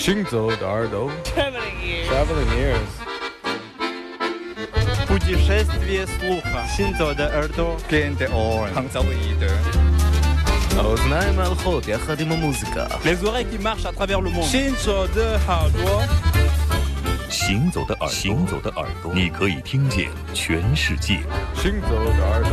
行走的耳朵 Traveling ears. Traveling ears Путешествие слуха. Синзо de耳朵. Gain the oil. 杭州一的。 האוזניים ההלכות יחד עם המוזיקה Les oreilles qui marchent à travers le monde. Shinzo de耳朵. 行走的耳朵，行走的耳朵，你可以听见全世界。行走的耳朵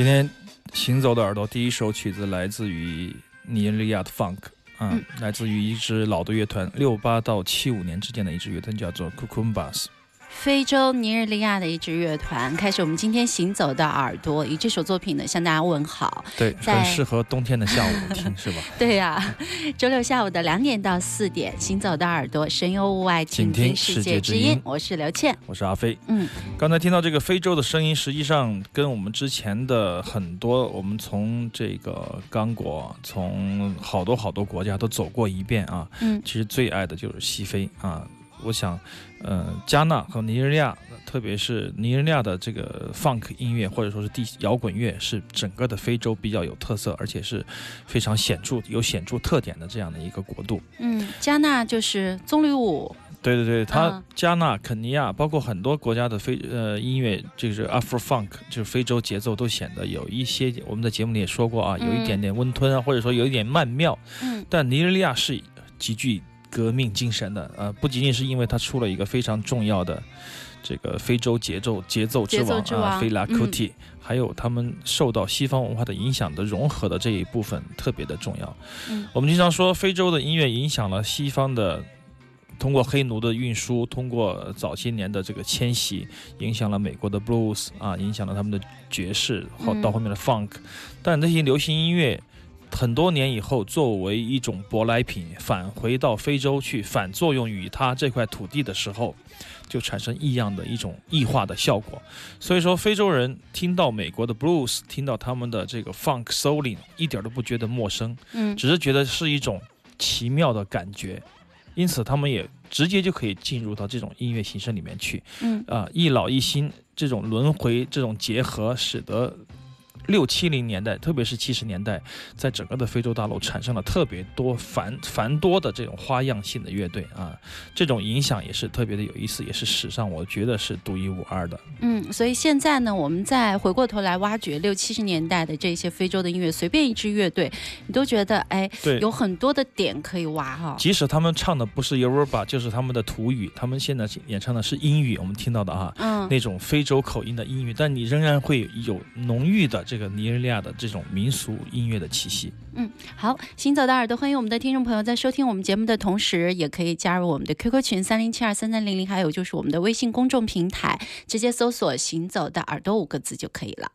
今天行走的耳朵第一首曲子来自于尼日利亚的 Funk，啊，来自于一支老的乐团，六八到七五年之间的一支乐团，叫做 Cucumbas。非洲尼日利亚的一支乐团，开始我们今天行走的耳朵，以这首作品呢向大家问好。对，很适合冬天的下午听，是吧？对呀、周六下午的两点到四点，行走的耳朵，神游物外，倾听世界之音。我是刘倩。我是阿飞。嗯，刚才听到这个非洲的声音，实际上跟我们之前的很多，我们从这个刚果，从好多好多国家都走过一遍啊。嗯其实最爱的就是西非啊。我想，呃，加纳和尼日利亚，特别是尼日利亚的这个 funk 音乐或者说是地摇滚乐，是整个的非洲比较有特色，而且是非常显著、有显著特点的这样的一个国度。嗯，加纳就是棕榈舞。对对对，它嗯加纳、肯尼亚，包括很多国家的非呃音乐，就是 Afro Funk，就是非洲节奏都显得有一些，我们在节目里也说过啊，有一点点温吞啊，或者说有一点曼妙。嗯但尼日利亚是极具革命精神的，呃，不仅仅是因为他出了一个非常重要的这个非洲节奏节奏之王啊，之王菲拉嗯库蒂，还有他们受到西方文化的影响的融合的这一部分特别的重要。嗯我们经常说非洲的音乐影响了西方的。通过黑奴的运输，通过早些年的这个迁徙，影响了美国的 blues 啊，影响了他们的爵士，后嗯到后面的 funk，、但这些流行音乐很多年以后，作为一种舶来品返回到非洲去，反作用于它这块土地的时候，就产生异样的一种异化的效果。所以说，非洲人听到美国的 blues，听到他们的这个 funk souling，一点都不觉得陌生，嗯只是觉得是一种奇妙的感觉，因此他们也直接就可以进入到这种音乐形式里面去。嗯啊，一老一新这种轮回、这种结合，使得六七零年代，特别是七十年代，在整个的非洲大陆产生了特别多繁繁多的这种花样性的乐队啊，这种影响也是特别的有意思，也是史上我觉得是独一无二的。嗯，所以现在呢，我们再回过头来挖掘六七十年代的这些非洲的音乐，随便一支乐队，你都觉得哎，对，有很多的点可以挖哈、即使他们唱的不是 Yoruba，就是他们的土语，他们现在演唱的是英语，我们听到的啊，嗯，那种非洲口音的英语，但你仍然会有浓郁的这个尼日利亚的这种民俗音乐的气息。嗯好，行走的耳朵，欢迎我们的听众朋友在收听我们节目的同时，也可以加入我们的 QQ 群三零七二三三零零，还有就是我们的微信公众平台，直接搜索“行走的耳朵”五个字就可以了。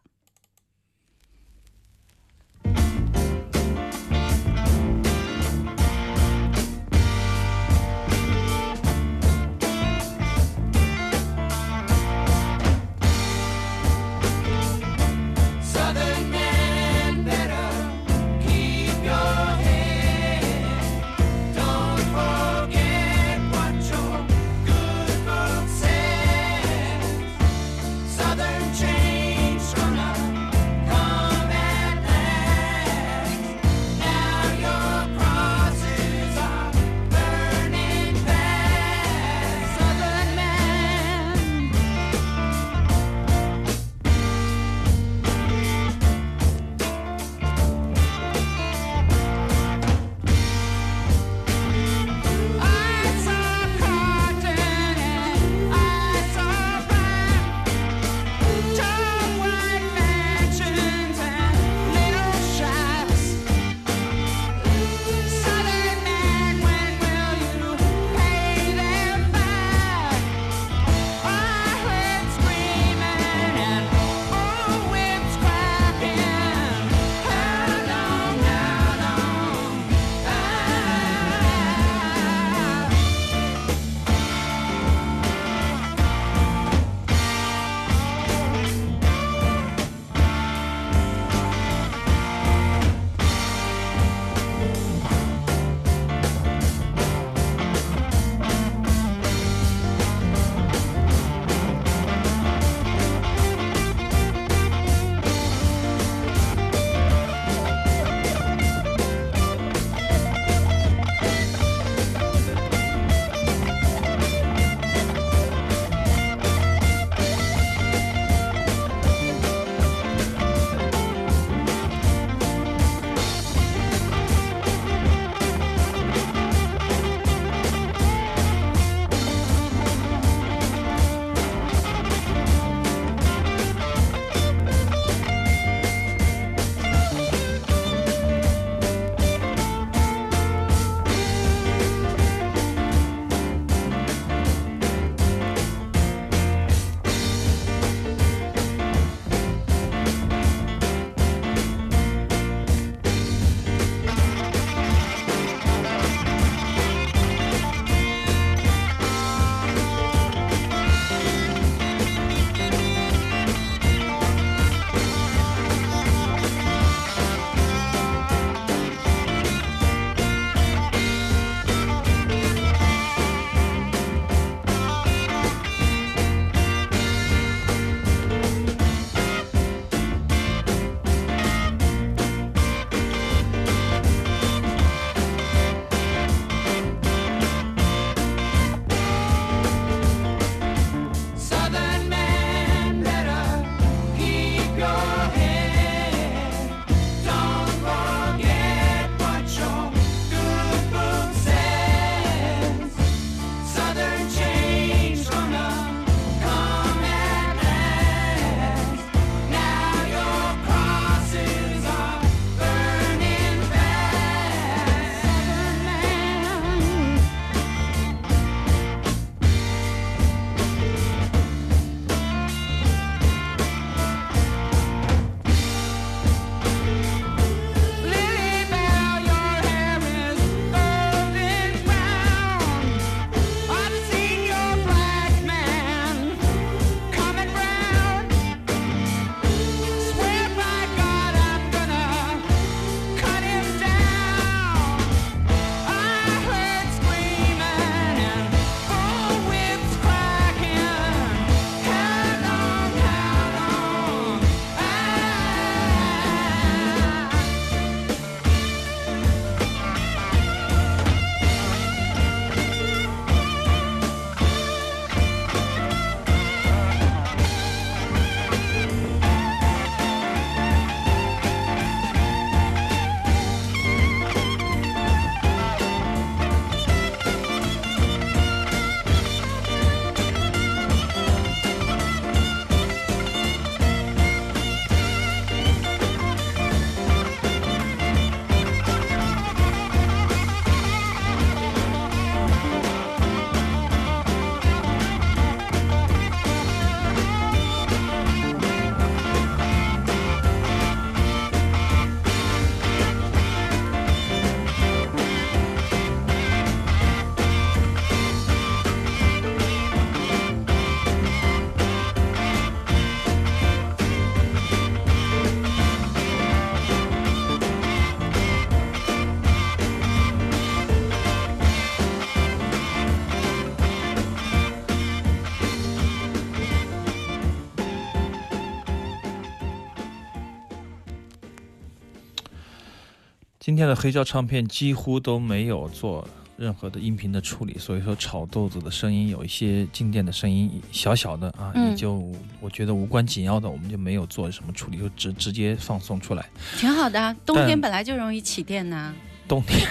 今天的黑胶唱片几乎都没有做任何的音频的处理，所以说炒豆子的声音有一些静电的声音，小小的啊，嗯也就我觉得无关紧要的，我们就没有做什么处理，就直直接放送出来。挺好的啊。冬天本来就容易起电呢、冬天，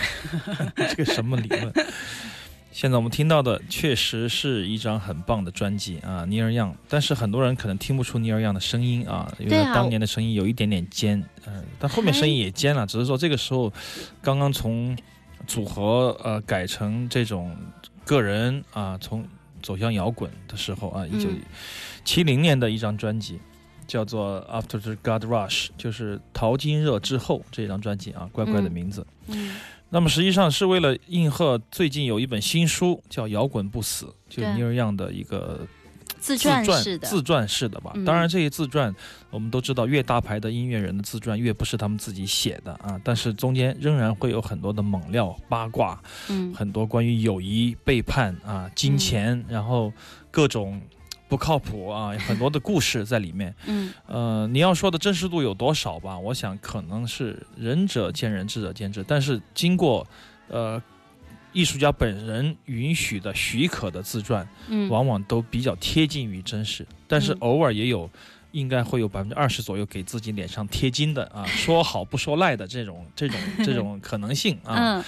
这个什么理论？现在我们听到的确实是一张很棒的专辑啊，，Neil Young，。但是很多人可能听不出 Neil Young 的声音啊，因为当年的声音有一点点尖，嗯、但后面声音也尖了，只是说这个时候刚刚从组合呃改成这种个人啊，从走向摇滚的时候啊，一九嗯七零年的一张专辑。叫做《After the God Rush》，就是淘金热之后这张专辑啊，怪怪的嗯名字。嗯那么实际上是为了应和最近有一本新书叫《摇滚不死》，就尼尔样的一个自自传传式的，自传式的吧。嗯当然，这些自传我们都知道，越大牌的音乐人的自传越不是他们自己写的啊，但是中间仍然会有很多的猛料、八卦，嗯很多关于友谊、背叛啊、金钱，然后各种。不靠谱啊，很多的故事在里面。嗯呃，你要说的真实度有多少吧？我想可能是仁者见仁，智者见智。但是经过呃艺术家本人允许的、许可的自传，嗯，往往都比较贴近于真实。但是嗯偶尔也有，应该会有百分之二十左右给自己脸上贴金的啊，说好不说赖的这种、这种、这种可能性啊。嗯，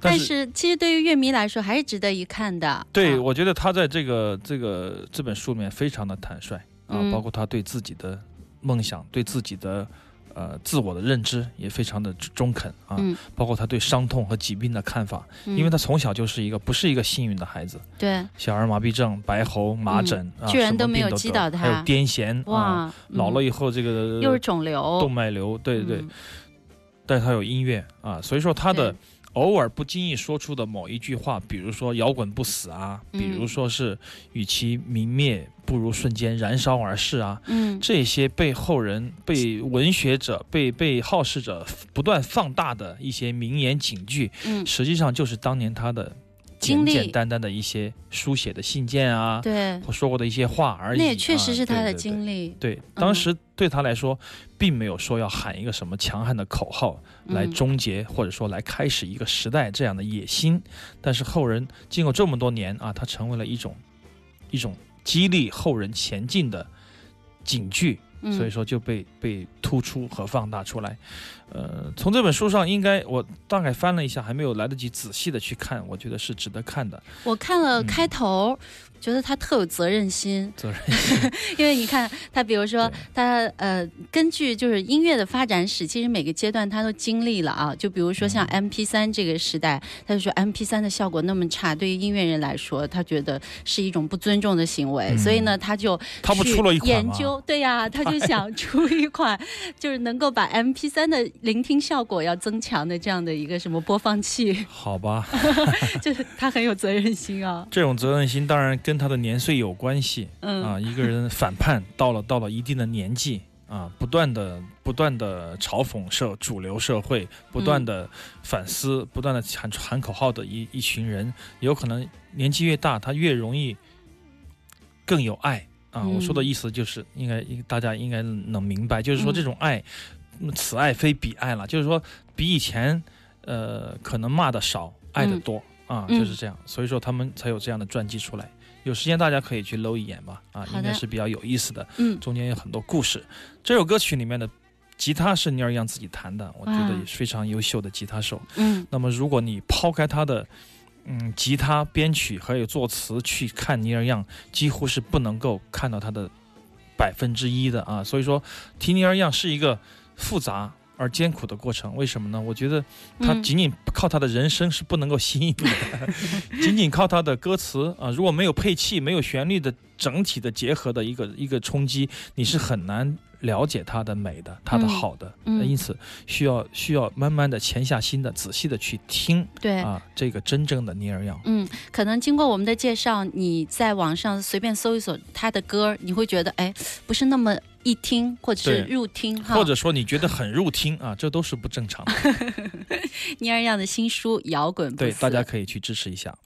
但是其实对于乐迷来说还是值得一看的。对，啊。我觉得他在这个这个这本书里面非常的坦率啊，嗯。包括他对自己的梦想、对自己的呃自我的认知也非常的中肯啊，嗯。包括他对伤痛和疾病的看法，嗯因为他从小就是一个不是一个幸运的孩子，对。小儿麻痹症、白喉、麻疹、啊，嗯居然都没有击倒他还有癫痫啊，哇，嗯老了以后这个又是肿瘤，动脉瘤，对对但是他有音乐啊，所以说他的对偶尔不经意说出的某一句话，比如说“摇滚不死”啊，嗯。比如说是“与其泯灭，不如瞬间燃烧而逝”啊，嗯。这些被后人、被文学者、被被好事者不断放大的一些名言警句，嗯，实际上就是当年他的简简单单的一些书写的信件啊，对，我说过的一些话而已。那也确实是他的啊对对对经历，对，当时对他来说，并没有说要喊一个什么强悍的口号来嗯终结，或者说来开始一个时代这样的野心。但是后人经过这么多年啊，他成为了一种一种激励后人前进的警句，嗯所以说就被被突出和放大出来。呃，从这本书上，应该我大概翻了一下，还没有来得及仔细的去看，我觉得是值得看的。我看了嗯开头，觉得他特有责任心，责任 因为你看他，比如说他呃，根据就是音乐的发展史，其实每个阶段他都经历了啊。就比如说像嗯。M P 三这个时代，他就说 M P 三的效果那么差，对于音乐人来说，他觉得是一种不尊重的行为，嗯。所以呢，他就他不出了一款吗？研究，对呀，他就想出一款 就是能够把 M P 三的聆听效果要增强的这样的一个什么播放器，好吧，就是他很有责任心啊。这种责任心当然跟他的年岁有关系。嗯。啊，一个人反叛到了到了一定的年纪啊，不断的不断的嘲讽社主流社会，不断的反思，不断的喊喊口号的一一群人，有可能年纪越大，他越容易更有爱。啊。嗯我说的意思就是，应该大家应该能明白，就是说嗯。这种爱，嗯此爱非彼爱了，就是说比以前呃可能骂的少，爱的嗯多。啊，嗯就是这样，所以说他们才有这样的传记出来。有时间大家可以去搂一眼吧，啊，应该是比较有意思的，嗯中间有很多故事。这首歌曲里面的吉他是尼尔杨自己弹的，我觉得也是非常优秀的吉他手。嗯那么如果你抛开他的嗯吉他编曲还有作词去看尼尔杨，几乎是不能够看到他的百分之一的啊。所以说，提尼尔杨是一个复杂。而艰苦的过程，为什么呢？我觉得他嗯仅仅靠他的人声是不能够吸引你的，仅仅靠他的歌词啊，如果没有配器、没有旋律的整体的结合的一个一个冲击，你是很难了解他的美的，他的嗯好的。因此需要需要慢慢的潜下心的、仔细的去听对。啊，这个真正的尼尔样。嗯，可能经过我们的介绍，你在网上随便搜一搜他的歌，你会觉得哎，不是那么一听或者是入听哈。或者说你觉得很入听啊，这都是不正常的。尼尔样的新书《摇滚对，大家可以去支持一下。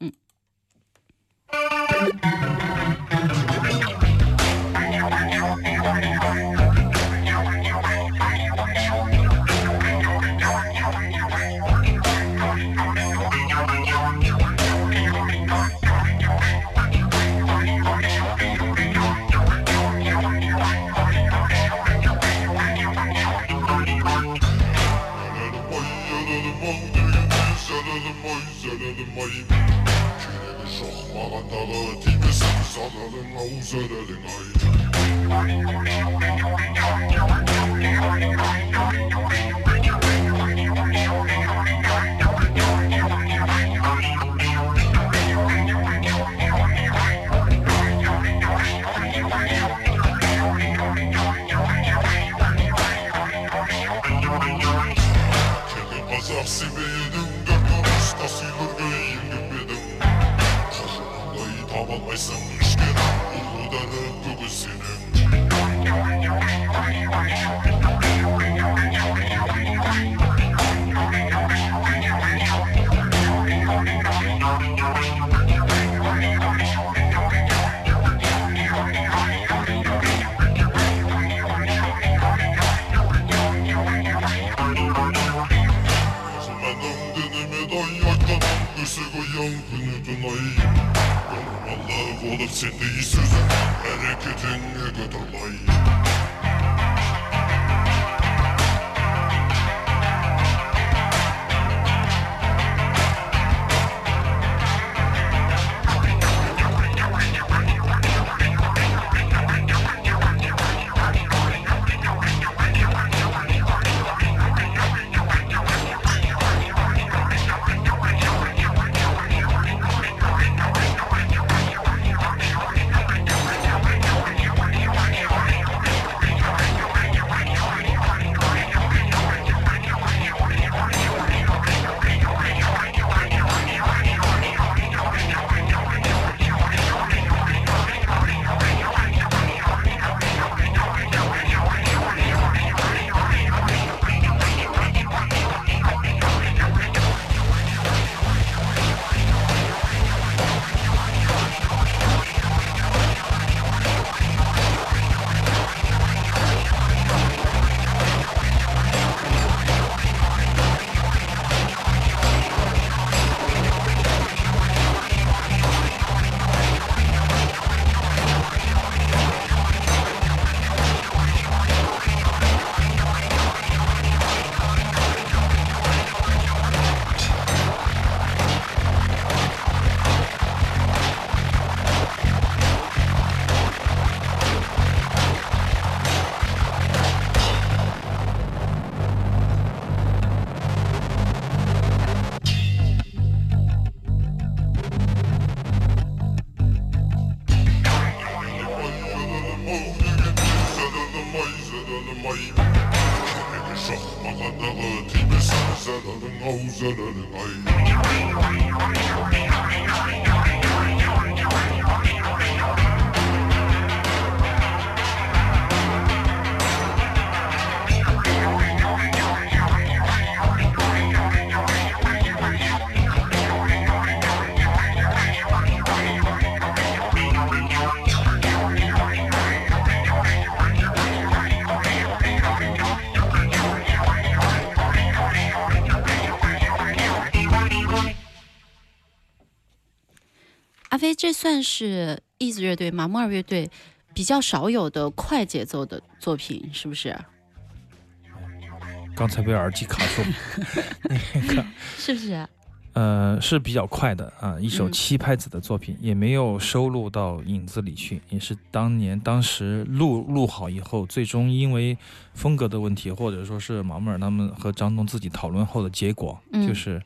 阿飞，这算是 Ease 乐队、马木尔乐队比较少有的快节奏的作品，是不是？刚才被耳机卡住，那个 是不是？呃是比较快的啊，一首嗯七拍子的作品，也没有收录到影子里去，也是当年当时录录好以后，最终因为风格的问题，或者说是马木尔他们和张东自己讨论后的结果，嗯就是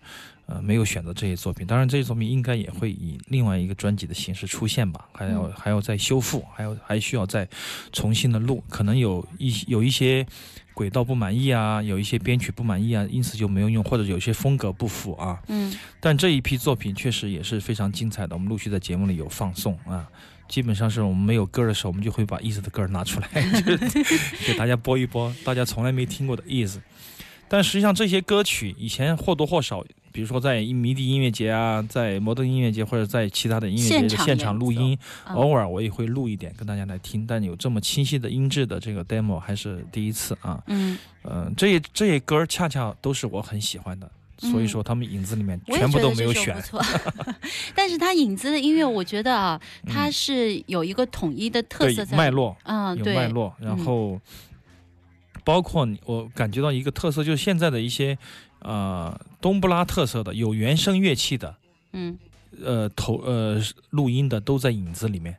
呃没有选择这些作品。当然，这些作品应该也会以另外一个专辑的形式出现吧，还要、嗯还要再修复，还要还需要再重新的录，可能有一有一些。轨道不满意啊，有一些编曲不满意啊，因此就没有用，或者有些风格不符啊。嗯但这一批作品确实也是非常精彩的，我们陆续在节目里有放送啊。基本上是我们没有歌的时候，我们就会把 Ease 的歌拿出来，就是给大家播一播，大家从来没听过的 Ease。但实际上这些歌曲以前或多或少，比如说在迷笛音乐节啊，在摩登音乐节或者在其他的音乐节现场的现场录音，嗯。偶尔我也会录一点跟大家来听。但有这么清晰的音质的这个 demo 还是第一次啊。嗯，嗯，这些这些歌儿恰恰都是我很喜欢的，所以说他们影子里面全部都没有选。不。错，但是他影子的音乐，我觉得啊，它嗯是有一个统一的特色在脉络，嗯，有对，脉络，然嗯。后包括你，我感觉到一个特色，就是现在的一些呃东布拉特色的有原声乐器的，嗯呃投呃录音的都在影子里面。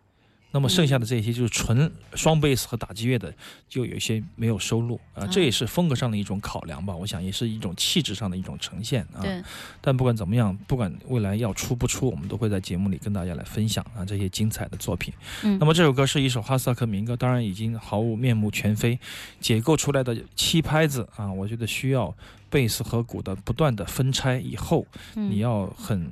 那么剩下的这些就是纯双贝斯和打击乐的，就有一些没有收录啊、这也是风格上的一种考量吧。我想也是一种气质上的一种呈现啊。对，但不管怎么样，不管未来要出不出，我们都会在节目里跟大家来分享啊这些精彩的作品。嗯那么这首歌是一首哈萨克民歌，当然已经毫无面目全非，解构出来的七拍子啊，我觉得需要贝斯和鼓的不断的分拆以后，嗯你要很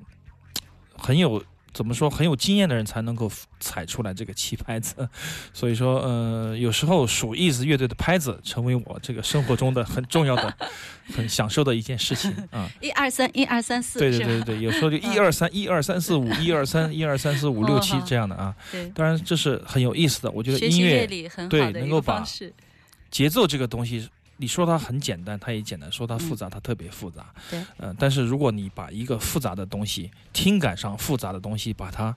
很有。怎么说？很有经验的人才能够踩出来这个七拍子，所以说，呃，有时候数 Ease 乐队的拍子成为我这个生活中的很重要的、很享受的一件事情啊。一二三一二三四，对对对对，有时候就一二三一二三四五 一二三一二三四五六七这样的啊。对，当然这是很有意思的，我觉得音乐理很好对能够把个方式。节奏这个东西，你说它很简单，它也简单；说它复杂，它特别复杂。嗯对，呃，但是如果你把一个复杂的东西，听感上复杂的东西，把它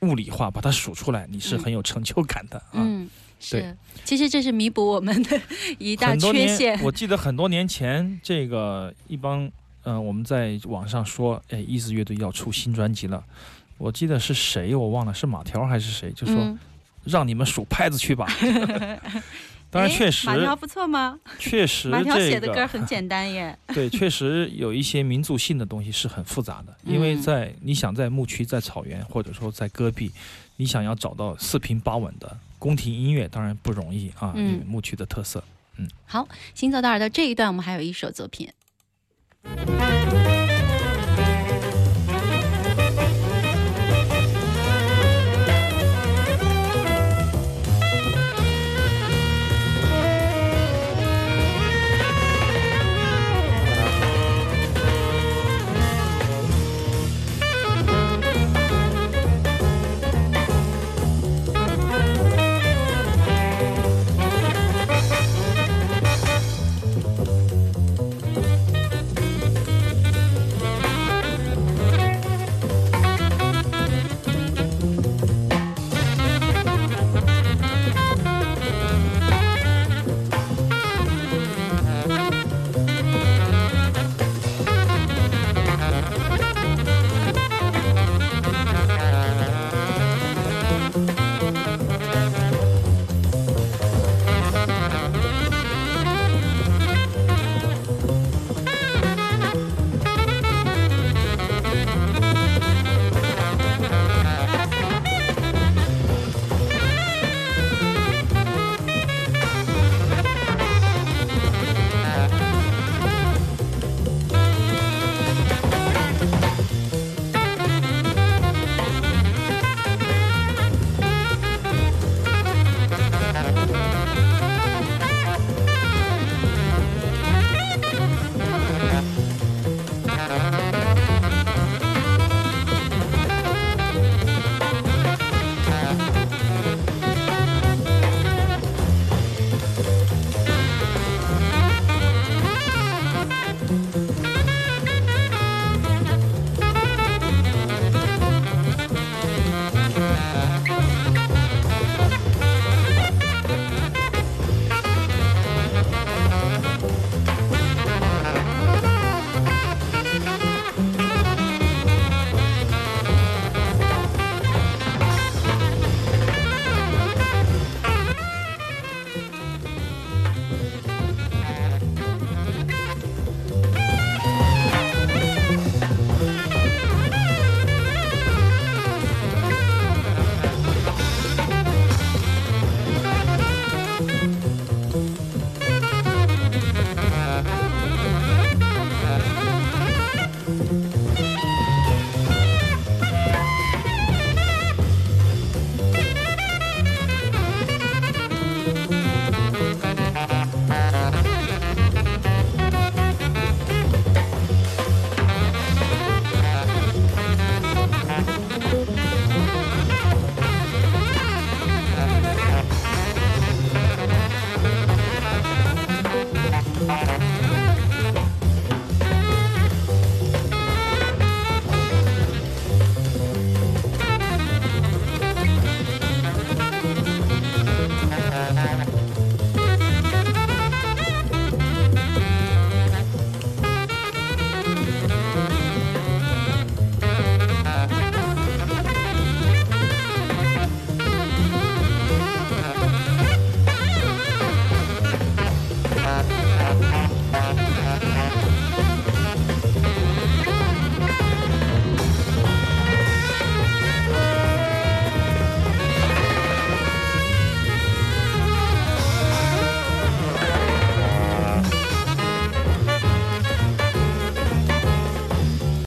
物理化，把它数出来，你是嗯很有成就感的啊。嗯，对是，其实这是弥补我们的一大缺陷，。我记得很多年前，这个一帮呃，我们在网上说，哎，意思乐队要出新专辑了。我记得是谁，我忘了，是马条还是谁，就说、嗯，让你们数拍子去吧。当然，哎确实，马条不错吗？确实马条这写的歌个很简单耶。对，确实有一些民族性的东西是很复杂的，因为嗯在你想在牧区、在草原，或者说在戈壁，你想要找到四平八稳的宫廷音乐，当然不容易啊，嗯牧区的特色。嗯好，行走的耳朵这一段我们还有一首作品，